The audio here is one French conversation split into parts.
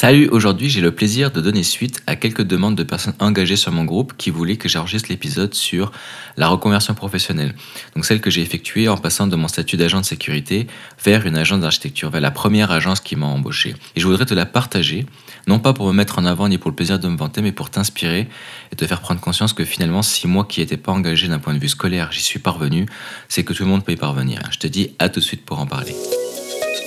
Salut, aujourd'hui j'ai le plaisir de donner suite à quelques demandes de personnes engagées sur mon groupe qui voulaient que j'enregistre l'épisode sur la reconversion professionnelle. Donc celle que j'ai effectuée en passant de mon statut d'agent de sécurité vers une agence d'architecture, vers la première agence qui m'a embauché. Et je voudrais te la partager, non pas pour me mettre en avant ni pour le plaisir de me vanter, mais pour t'inspirer et te faire prendre conscience que finalement, si moi qui n'étais pas engagé d'un point de vue scolaire, j'y suis parvenu, c'est que tout le monde peut y parvenir. Je te dis à tout de suite pour en parler.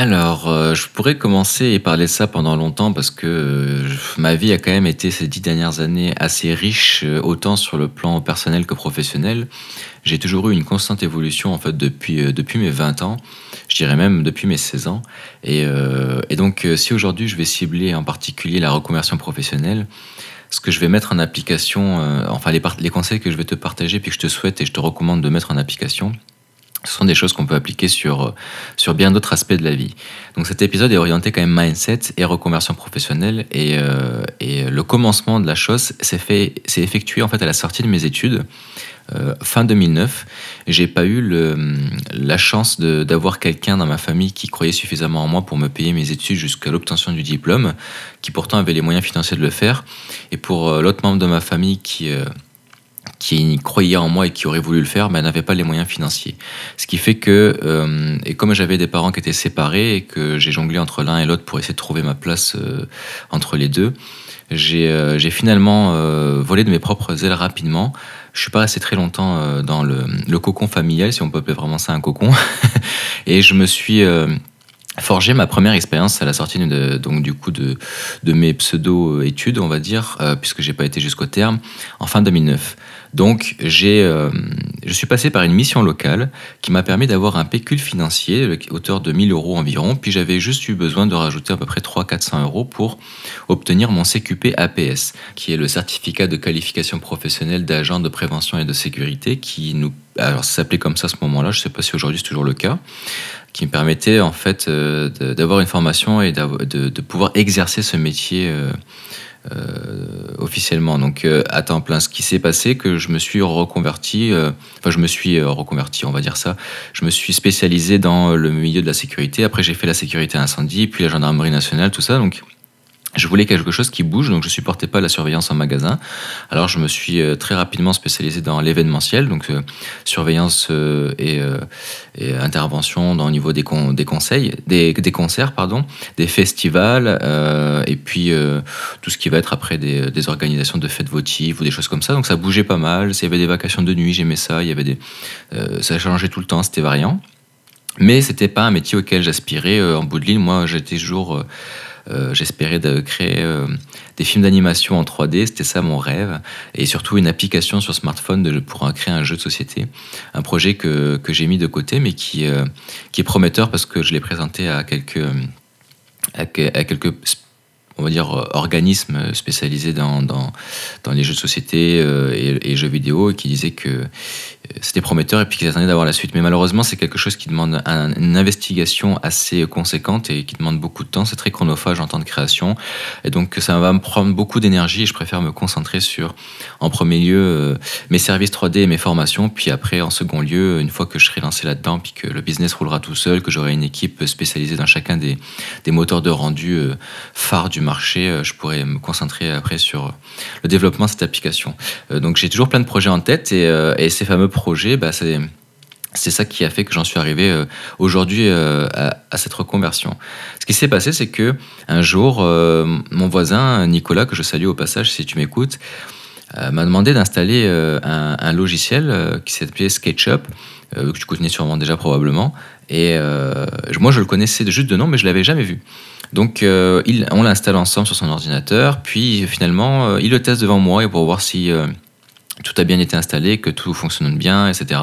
Alors, euh, je pourrais commencer et parler de ça pendant longtemps parce que euh, ma vie a quand même été ces dix dernières années assez riche, euh, autant sur le plan personnel que professionnel. J'ai toujours eu une constante évolution en fait depuis, depuis mes 20 ans je dirais même depuis mes 16 ans. Et, donc, si aujourd'hui je vais cibler en particulier la reconversion professionnelle, ce que je vais mettre en application, enfin les, les conseils que je vais te partager, puis que je te souhaite et je te recommande de mettre en application, ce sont des choses qu'on peut appliquer sur, sur bien d'autres aspects de la vie. Donc cet épisode est orienté quand même mindset et reconversion professionnelle. Et, et le commencement de la chose s'est effectué en fait à la sortie de mes études. Euh, fin 2009. J'ai pas eu la chance d'avoir quelqu'un dans ma famille qui croyait suffisamment en moi pour me payer mes études jusqu'à l'obtention du diplôme, qui pourtant avait les moyens financiers de le faire. Et pour euh, l'autre membre de ma famille qui euh, qui croyait en moi et qui aurait voulu le faire, mais n'avait pas les moyens financiers. Ce qui fait que, et comme j'avais des parents qui étaient séparés et que j'ai jonglé entre l'un et l'autre pour essayer de trouver ma place entre les deux, j'ai finalement volé de mes propres ailes rapidement je suis pas resté très longtemps euh, dans le, cocon familial, si on peut appeler vraiment ça un cocon. et je me suis euh, forgé ma première expérience à la sortie de, donc du coup de, de mes pseudo-études, on va dire, euh, puisque j'ai pas été jusqu'au terme, en fin 2009. Donc, j'ai, euh, je suis passé par une mission locale qui m'a permis d'avoir un pécule financier, hauteur de 1000 euros environ. Puis j'avais juste eu besoin de rajouter à peu près 300-400 euros pour obtenir mon CQP APS, qui est le certificat de qualification professionnelle d'agent de prévention et de sécurité, qui nous, alors ça s'appelait comme ça à ce moment-là. Je ne sais pas si aujourd'hui c'est toujours le cas qui me permettait en fait euh, d'avoir une formation et de, pouvoir exercer ce métier euh, officiellement. Donc euh, à temps plein, ce qui s'est passé, que je me suis reconverti, euh, enfin je me suis reconverti, on va dire ça. Je me suis spécialisé dans le milieu de la sécurité. Après j'ai fait la sécurité incendie, puis la gendarmerie nationale, tout ça. Donc je voulais quelque chose qui bouge, donc je supportais pas la surveillance en magasin. Alors je me suis euh, très rapidement spécialisé dans l'événementiel, donc euh, surveillance euh, et, intervention dans, au niveau des, conseils, des, concerts, pardon, des festivals, et puis tout ce qui va être après des, organisations de fêtes votives ou des choses comme ça. Donc ça bougeait pas mal. S'il y avait des vacations de nuit, j'aimais ça. Il y avait des, ça changeait tout le temps, c'était variant. Mais c'était pas un métier auquel j'aspirais en bout de ligne. Moi, j'étais toujours euh, j'espérais de créer euh, des films d'animation en 3D, c'était ça mon rêve, et surtout une application sur smartphone pour créer un jeu de société. Un projet que, que j'ai mis de côté, mais qui, euh, qui est prometteur parce que je l'ai présenté à quelques, à, quelques on va dire, organismes spécialisés dans, dans, dans les jeux de société et, et, jeux vidéo et qui disaient que c'était prometteur et puis qu'ils attendaient d'avoir la suite. Mais malheureusement, c'est quelque chose qui demande une investigation assez conséquente et qui demande beaucoup de temps. C'est très chronophage en temps de création. Et donc, ça va me prendre beaucoup d'énergie je préfère me concentrer sur, en premier lieu, euh, mes services 3D et mes formations. Puis après, en second lieu, une fois que je serai lancé là-dedans, puis que le business roulera tout seul, que j'aurai une équipe spécialisée dans chacun des, des moteurs de rendu euh, phares du marché, euh, je pourrai me concentrer après sur le développement de cette application. Donc, j'ai toujours plein de projets en tête et, et ces fameux bah, c'est ça qui a fait que j'en suis arrivé euh, aujourd'hui euh, à, cette reconversion. Ce qui s'est passé, c'est que un jour, euh, mon voisin Nicolas, que je salue au passage si tu m'écoutes, m'a demandé d'installer un, logiciel qui s'appelait SketchUp, que tu connais sûrement déjà probablement. Et moi, je le connaissais juste de nom, mais je l'avais jamais vu. Donc, il, on l'installe ensemble sur son ordinateur, puis finalement, il le teste devant moi pour voir si tout a bien été installé, que tout fonctionne bien, etc.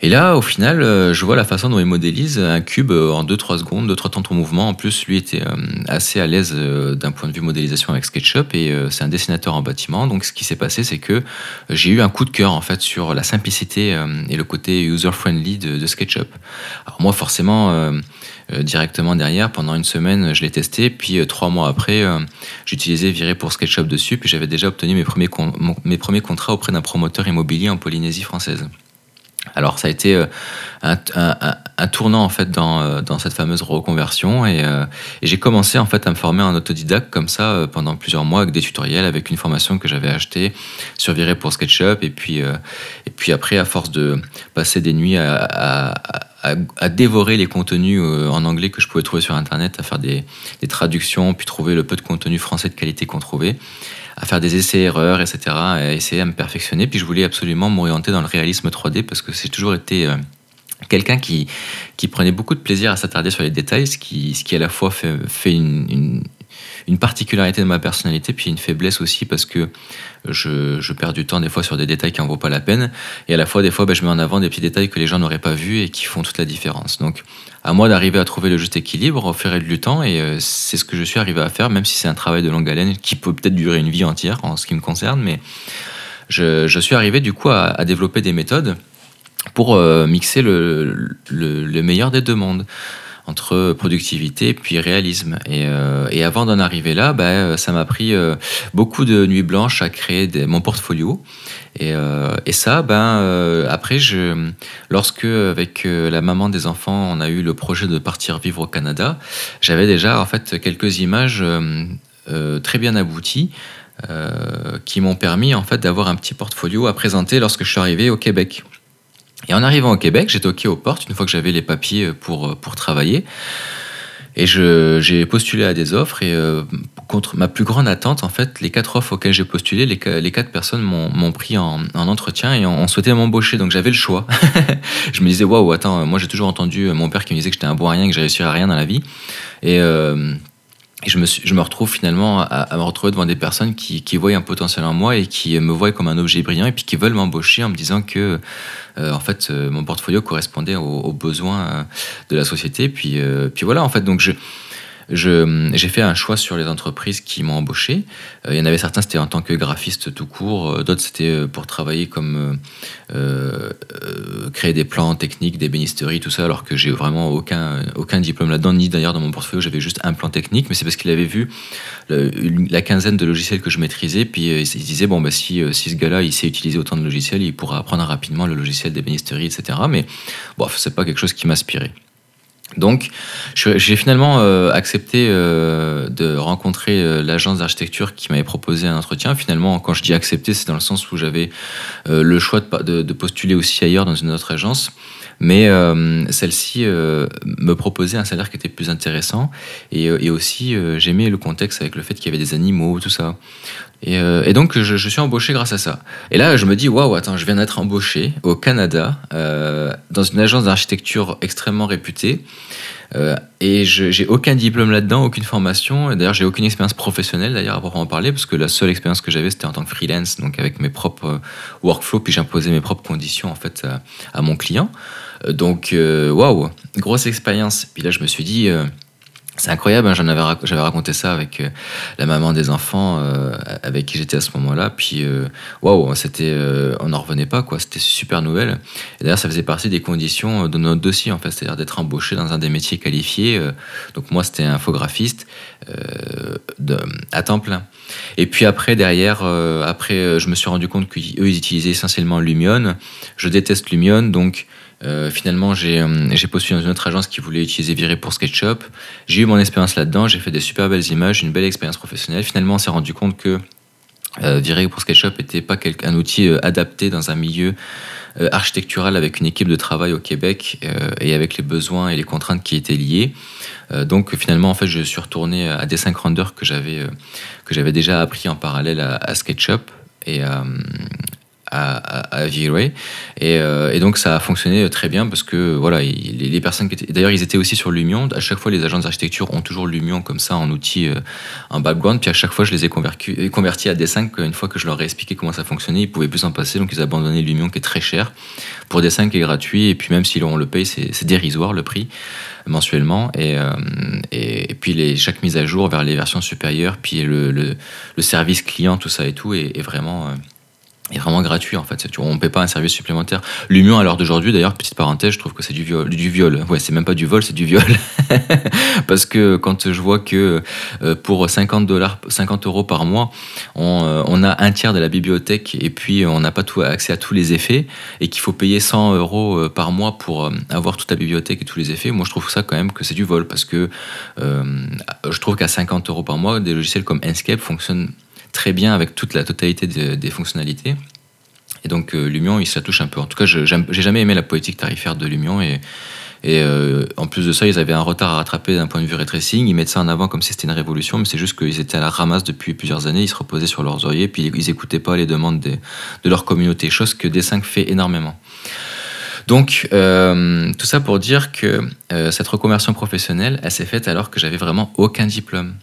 Et là, au final, euh, je vois la façon dont il modélise un cube euh, en 2-3 secondes, 2-3 temps de mouvement. En plus, lui était euh, assez à l'aise d'un point de vue modélisation avec SketchUp et c'est un dessinateur en bâtiment. Donc, ce qui s'est passé, c'est que j'ai eu un coup de cœur en fait sur la simplicité et le côté user-friendly de, SketchUp. Alors moi, forcément, directement derrière, pendant une semaine, je l'ai testé. Puis trois mois après, j'utilisais Viré pour SketchUp dessus. Puis j'avais déjà obtenu mes premiers, mes premiers contrats auprès d'un promoteur immobilier en Polynésie française. Alors ça a été euh, un, tournant en fait dans, euh, cette fameuse reconversion euh, et, j'ai commencé en fait à me former en autodidacte comme ça pendant plusieurs mois avec des tutoriels, avec une formation que j'avais achetée sur Viré pour SketchUp et puis, et puis après à force de passer des nuits à, dévorer les contenus en anglais que je pouvais trouver sur internet, à faire des, traductions, puis trouver le peu de contenu français de qualité qu'on trouvait à faire des essais-erreurs, etc., à essayer à me perfectionner. Puis je voulais absolument m'orienter dans le réalisme 3D parce que c'est toujours été euh, quelqu'un qui, qui prenait beaucoup de plaisir à s'attarder sur les détails, ce qui, ce qui à la fois fait, une, particularité de ma personnalité, puis une faiblesse aussi parce que je, je, perds du temps des fois sur des détails qui en vaut pas la peine, et à la fois des fois ben, je mets en avant des petits détails que les gens n'auraient pas vus et qui font toute la différence. Donc à moi d'arriver à trouver le juste équilibre et du temps, et euh, c'est ce que je suis arrivé à faire, même si c'est un travail de longue haleine qui peut peut-être durer une vie entière en ce qui me concerne, mais je, je suis arrivé du coup à, à développer des méthodes pour euh, mixer le, le, le, meilleur des deux mondes entre productivité puis réalisme. Et, euh, et avant d'en arriver là, bah, ça m'a pris euh, beaucoup de nuits blanches à créer mon portfolio. Et, euh, et ça, ben, après, je, lorsque avec la maman des enfants, on a eu le projet de partir vivre au Canada, j'avais déjà en fait quelques images très bien abouties. qui m'ont permis en fait d'avoir un petit portfolio à présenter lorsque je suis arrivé au Québec. Et en arrivant au Québec, j'ai toqué aux portes une fois que j'avais les papiers pour, pour travailler. Et j'ai postulé à des offres et euh, contre ma plus grande attente, en fait, les quatre offres auxquelles j'ai postulé, les, les, quatre personnes m'ont pris en, en, entretien et ont, souhaité m'embaucher. Donc j'avais le choix. je me disais, waouh, attends, moi j'ai toujours entendu mon père qui me disait que j'étais un bon à rien, que je réussirais à rien dans la vie. Et, euh, et je me, je me retrouve finalement à, me retrouver devant des personnes qui, qui voient un potentiel en moi et qui me voient comme un objet brillant et puis qui veulent m'embaucher en me disant que euh, en fait euh, mon portfolio correspondait aux, besoins euh, de la société. Puis, puis voilà, en fait, donc je, j'ai fait un choix sur les entreprises qui m'ont embauché. Euh, il y en avait certains, c'était en tant que graphiste tout court. Euh, d'autres, c'était euh, pour travailler comme créer des plans techniques, des bénisteries, tout ça, alors que j'ai vraiment aucun, aucun diplôme là-dedans, ni d'ailleurs dans mon portfolio, j'avais juste un plan technique, mais c'est parce qu'il avait vu la quinzaine de logiciels que je maîtrisais, puis il se disait, bon, bah, si, si ce gars-là, il sait utiliser autant de logiciels, il pourra apprendre rapidement le logiciel des bénisteries, etc. Mais bon, c'est pas quelque chose qui m'inspirait. Donc, j'ai finalement euh, accepté euh, de rencontrer euh, l'agence d'architecture qui m'avait proposé un entretien. Finalement, quand je dis accepter, c'est dans le sens où j'avais le choix de, postuler aussi ailleurs dans une autre agence. Mais celle-ci me proposait un salaire qui était plus intéressant. Et, et aussi, j'aimais le contexte avec le fait qu'il y avait des animaux, tout ça. Euh, et, donc, je, suis embauché grâce à ça. Et là, je me dis, waouh, attends, je viens d'être embauché au Canada, euh, dans une agence d'architecture extrêmement réputée. Euh, et j'ai aucun diplôme là-dedans, aucune formation. D'ailleurs, j'ai aucune expérience professionnelle, d'ailleurs, à en parler, parce que la seule expérience que j'avais, c'était en tant que freelance, donc avec mes propres workflows, puis j'imposais mes propres conditions, en fait, à, à mon client. Donc, waouh, grosse expérience. Puis là, je me suis dit c'est incroyable, hein, raconté ça avec euh, la maman des enfants euh, avec qui j'étais à ce moment-là. Puis, euh, waouh, c'était, on n'en revenait pas, quoi. C'était super nouvelle. D'ailleurs, ça faisait partie des conditions de notre dossier, en fait, c'est-à-dire d'être embauché dans un des métiers qualifiés. donc, moi, c'était infographiste à temps plein. Et puis après, derrière, après, je me suis rendu compte qu'eux, ils utilisaient essentiellement Lumion. Je déteste Lumion, donc euh, finalement, euh, j'ai postulé dans une autre agence qui voulait utiliser Viré pour SketchUp. J'ai eu mon expérience là-dedans, j'ai fait des super belles images, une belle expérience professionnelle. Finalement, on s'est rendu compte que euh, Viré pour SketchUp n'était pas un outil adapté dans un milieu architectural avec une équipe de travail au Québec et avec les besoins et les contraintes qui étaient liées. donc finalement, en fait, je suis retourné à Dessin Grandeur que j'avais déjà appris en parallèle à, à SketchUp et à, virer. Euh, et, donc ça a fonctionné très bien parce que voilà, les, personnes qui étaient. D'ailleurs, ils étaient aussi sur Lumion. À chaque fois, les agences d'architecture ont toujours Lumion comme ça en outil, en background. Puis à chaque fois, je les ai convertis à D5. Une fois que je leur ai expliqué comment ça fonctionnait, ils pouvaient plus en passer. Donc ils abandonné Lumion qui est très cher pour D5 qui est gratuit. Et puis même si on le paye, c'est dérisoire le prix mensuellement. Et, puis les, chaque mise à jour vers les versions supérieures, puis le, service client, tout ça et tout, est, vraiment est vraiment gratuit en fait. On ne paie pas un service supplémentaire. Lumion à l'heure d'aujourd'hui, d'ailleurs, petite parenthèse, je trouve que c'est du viol. Du viol. Ouais, c'est même pas du vol, c'est du viol. Parce que quand je vois que euh, pour 50 dollars, 50 euros par mois, euh, on, a un tiers de la bibliothèque et puis on n'a pas tout, accès à tous les effets et qu'il faut payer 100 euros euh, par mois pour avoir toute la bibliothèque et tous les effets, moi je trouve ça quand même que c'est du vol parce que je trouve qu'à 50 euros par mois, des logiciels comme Enscape fonctionnent très bien avec toute la totalité des fonctionnalités. Et donc euh, Lumion, il se la touche un peu. En tout cas, j'ai jamais aimé la politique tarifaire de Lumion et, euh, en plus de ça, ils avaient un retard à rattraper d'un point de vue ray tracing. Ils mettent ça en avant comme si c'était une révolution, mais c'est juste qu'ils étaient à la ramasse depuis plusieurs années. Ils se reposaient sur leurs oreillers, puis ils n'écoutaient pas les demandes de leur communauté, chose que D5 fait énormément. Donc, euh, tout ça pour dire que cette reconversion professionnelle, elle s'est faite alors que j'avais vraiment aucun diplôme.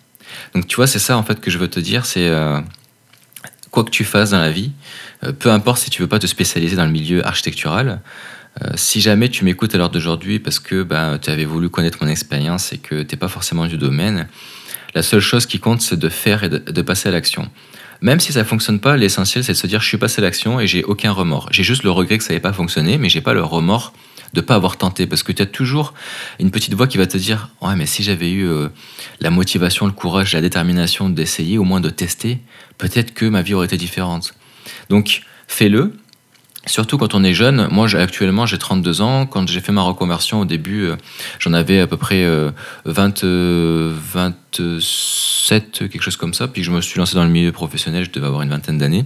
Donc tu vois, c'est ça en fait que je veux te dire, c'est euh, quoi que tu fasses dans la vie, euh, peu importe si tu veux pas te spécialiser dans le milieu architectural, euh, si jamais tu m'écoutes à l'heure d'aujourd'hui parce que ben, tu avais voulu connaître mon expérience et que tu n'es pas forcément du domaine, la seule chose qui compte, c'est de faire et de, passer à l'action. Même si ça ne fonctionne pas, l'essentiel, c'est de se dire je suis passé à l'action et j'ai aucun remords. J'ai juste le regret que ça n'ait pas fonctionné, mais j'ai pas le remords de pas avoir tenté parce que tu as toujours une petite voix qui va te dire ouais mais si j'avais eu euh, la motivation, le courage, la détermination d'essayer, au moins de tester, peut-être que ma vie aurait été différente. Donc fais-le. Surtout quand on est jeune, moi actuellement j'ai 32 ans, quand j'ai fait ma reconversion au début, euh, j'en avais à peu près euh, 20, 20 7, euh, quelque chose comme ça, puis je me suis lancé dans le milieu professionnel, je devais avoir une vingtaine d'années.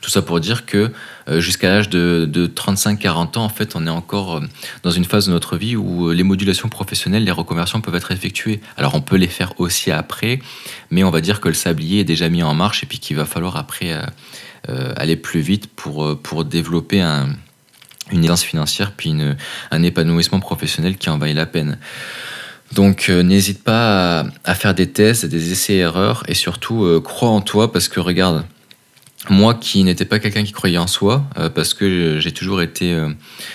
Tout ça pour dire que euh, jusqu'à l'âge de, 35-40 ans, en fait, on est encore euh, dans une phase de notre vie où les modulations professionnelles, les reconversions peuvent être effectuées. Alors on peut les faire aussi après, mais on va dire que le sablier est déjà mis en marche et puis qu'il va falloir après aller plus vite pour, pour développer une aisance financière, puis un épanouissement professionnel qui en vaille la peine. Donc n'hésite pas à, faire des tests, des essais-erreurs et surtout crois en toi parce que regarde, moi qui n'étais pas quelqu'un qui croyait en soi, euh, parce que j'ai toujours été euh,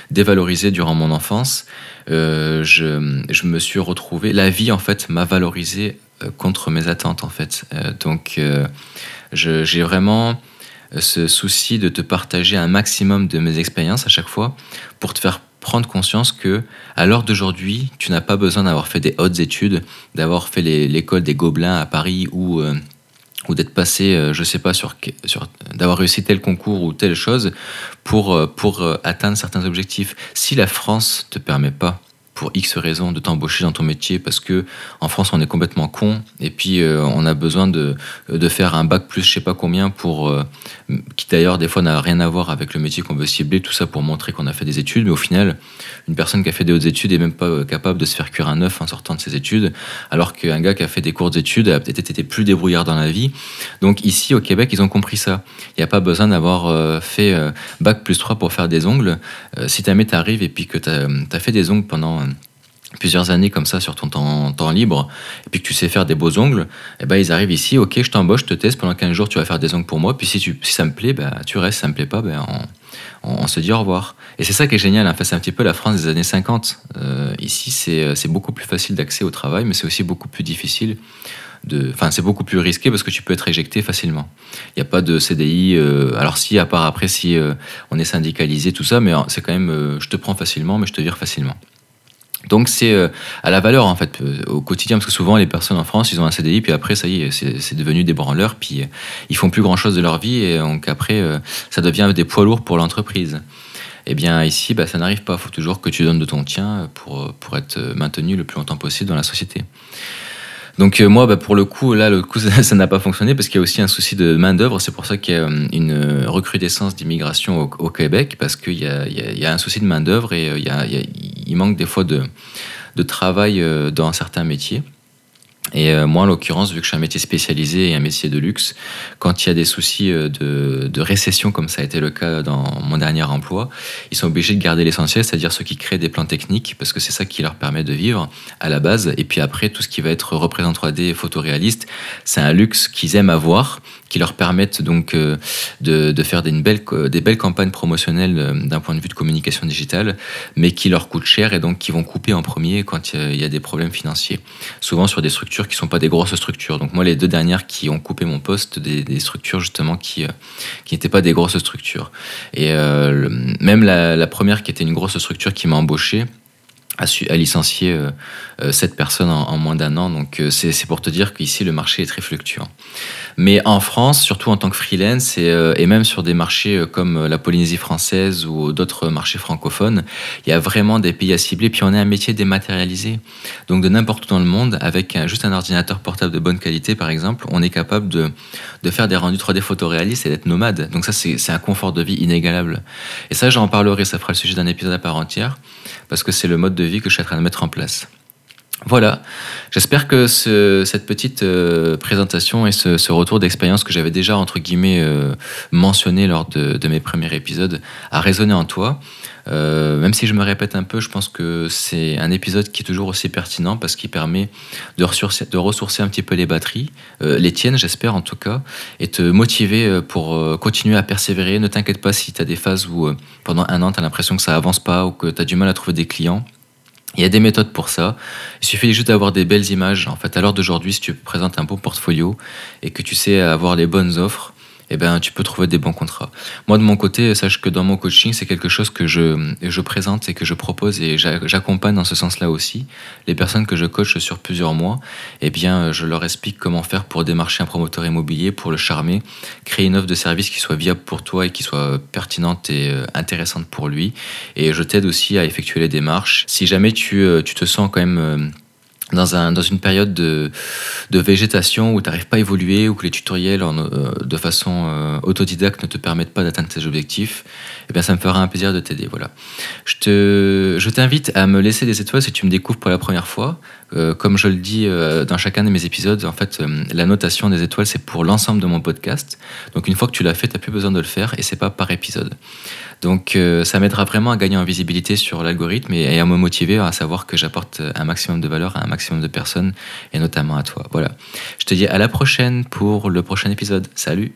dévalorisé durant mon enfance, euh, je, je, me suis retrouvé, la vie en fait m'a valorisé contre mes attentes en fait. donc j'ai vraiment ce souci de te partager un maximum de mes expériences à chaque fois pour te faire prendre conscience que à l'heure d'aujourd'hui, tu n'as pas besoin d'avoir fait des hautes études, d'avoir fait l'école des Gobelins à Paris ou ou d'être passé, euh, je sais pas, sur, sur d'avoir réussi tel concours ou telle chose pour, euh, pour euh, atteindre certains objectifs. Si la France te permet pas pour X raisons de t'embaucher dans ton métier parce que en France on est complètement con et puis euh, on a besoin de, de, faire un bac plus je sais pas combien pour euh, qui d'ailleurs des fois n'a rien à voir avec le métier qu'on veut cibler tout ça pour montrer qu'on a fait des études. Mais au final une personne qui a fait des hautes études est même pas euh, capable de se faire cuire un œuf en sortant de ses études alors qu'un gars qui a fait des courtes études a peut-être été plus débrouillard dans la vie. Donc ici au Québec ils ont compris ça. Il n'y a pas besoin d'avoir fait bac plus 3 pour faire des ongles. Si ta mère t'arrive et puis que tu as, fait des ongles pendant plusieurs années comme ça sur ton temps, libre, et puis que tu sais faire des beaux ongles, et eh ben ils arrivent ici, ok, je t'embauche, je te teste, pendant 15 jours tu vas faire des ongles pour moi, puis si, si ça me plaît, ben, tu restes, si ça me plaît pas, ben, on, se dit au revoir. Et c'est ça qui est génial, fait, c'est un petit peu la France des années 50. Euh, ici, c'est beaucoup plus facile d'accès au travail, mais c'est aussi beaucoup plus difficile. Enfin, c'est beaucoup plus risqué parce que tu peux être éjecté facilement. Il n'y a pas de CDI. Euh, alors si, à part après, si euh, on est syndicalisé, tout ça, mais c'est quand même, je te prends facilement, mais je te vire facilement. Donc c'est euh, à la valeur en fait euh, au quotidien parce que souvent les personnes en France ils ont un CDI puis après ça y est c'est devenu des branleurs puis euh, ils font plus grand chose de leur vie et donc après ça devient des poids lourds pour l'entreprise. Eh bien ici bah, ça n'arrive pas, il faut toujours que tu donnes de ton tien pour, pour être maintenu le plus longtemps possible dans la société. Donc euh, moi, bah, pour le coup, là, le coup, ça n'a pas fonctionné parce qu'il y a aussi un souci de main d'œuvre. C'est pour ça qu'il y a euh, une recrudescence d'immigration au, Québec parce qu'il y, a un souci de main d'œuvre et euh, il, manque des fois de travail dans certains métiers. Et euh, moi, en l'occurrence, vu que je suis un métier spécialisé et un métier de luxe, quand il y a des soucis euh, de, récession, comme ça a été le cas dans mon dernier emploi, ils sont obligés de garder l'essentiel, c'est-à-dire ceux qui créent des plans techniques, parce que c'est ça qui leur permet de vivre à la base. Et puis après, tout ce qui va être représentant 3D, photoréaliste, c'est un luxe qu'ils aiment avoir, qui leur permettent donc euh, de, faire des, des belles campagnes promotionnelles d'un point de vue de communication digitale, mais qui leur coûtent cher et donc qui vont couper en premier quand il y a des problèmes financiers. Souvent sur des structures qui sont pas des grosses structures. Donc moi, les deux dernières qui ont coupé mon poste, des, structures justement qui euh, qui n'étaient pas des grosses structures. Et euh, même la, première qui était une grosse structure qui m'a embauché, a, su, a licencié euh, euh, sept personnes en, moins d'un an. Donc euh, c'est pour te dire qu'ici le marché est très fluctuant. Mais en France, surtout en tant que freelance et, et même sur des marchés comme la Polynésie française ou d'autres marchés francophones, il y a vraiment des pays à cibler. Puis on est un métier dématérialisé. Donc de n'importe où dans le monde, avec juste un ordinateur portable de bonne qualité par exemple, on est capable de, de faire des rendus 3D photoréalistes et d'être nomade. Donc ça c'est un confort de vie inégalable. Et ça j'en parlerai, ça fera le sujet d'un épisode à part entière, parce que c'est le mode de vie que je suis en train de mettre en place. Voilà, j'espère que ce, cette petite euh, présentation et ce, retour d'expérience que j'avais déjà, entre guillemets, euh, mentionné lors de, mes premiers épisodes a résonné en toi. Euh, même si je me répète un peu, je pense que c'est un épisode qui est toujours aussi pertinent parce qu'il permet de ressourcer, de ressourcer un petit peu les batteries, les tiennes j'espère en tout cas, et te motiver pour continuer à persévérer. Ne t'inquiète pas si tu as des phases où pendant un an tu as l'impression que ça avance pas ou que tu as du mal à trouver des clients. Il y a des méthodes pour ça. Il suffit juste d'avoir des belles images. En fait, à l'heure d'aujourd'hui, si tu présentes un bon portfolio et que tu sais avoir les bonnes offres, eh ben, tu peux trouver des bons contrats. Moi, de mon côté, sache que dans mon coaching, c'est quelque chose que je, je présente et que je propose et j'accompagne dans ce sens-là aussi. Les personnes que je coach sur plusieurs mois, eh bien, je leur explique comment faire pour démarcher un promoteur immobilier, pour le charmer, créer une offre de service qui soit viable pour toi et qui soit pertinente et euh, intéressante pour lui. Et je t'aide aussi à effectuer les démarches. Si jamais tu, euh, tu te sens quand même euh, dans, un, dans une période de, de végétation où tu n'arrives pas à évoluer, que les tutoriels en, euh, de façon euh, autodidacte ne te permettent pas d'atteindre tes objectifs, ça me fera un plaisir de t'aider. Voilà. Je, te, je t'invite à me laisser des étoiles si tu me découvres pour la première fois. Euh, comme je le dis euh, dans chacun de mes épisodes, en fait, euh, la notation des étoiles, c'est pour l'ensemble de mon podcast. Donc une fois que tu l'as fait, tu n'as plus besoin de le faire et c'est pas par épisode. Donc ça m'aidera vraiment à gagner en visibilité sur l'algorithme et, et, à me motiver à savoir que j'apporte un maximum de valeur à un maximum de personnes et notamment à toi. Voilà. Je te dis à la prochaine pour le prochain épisode. Salut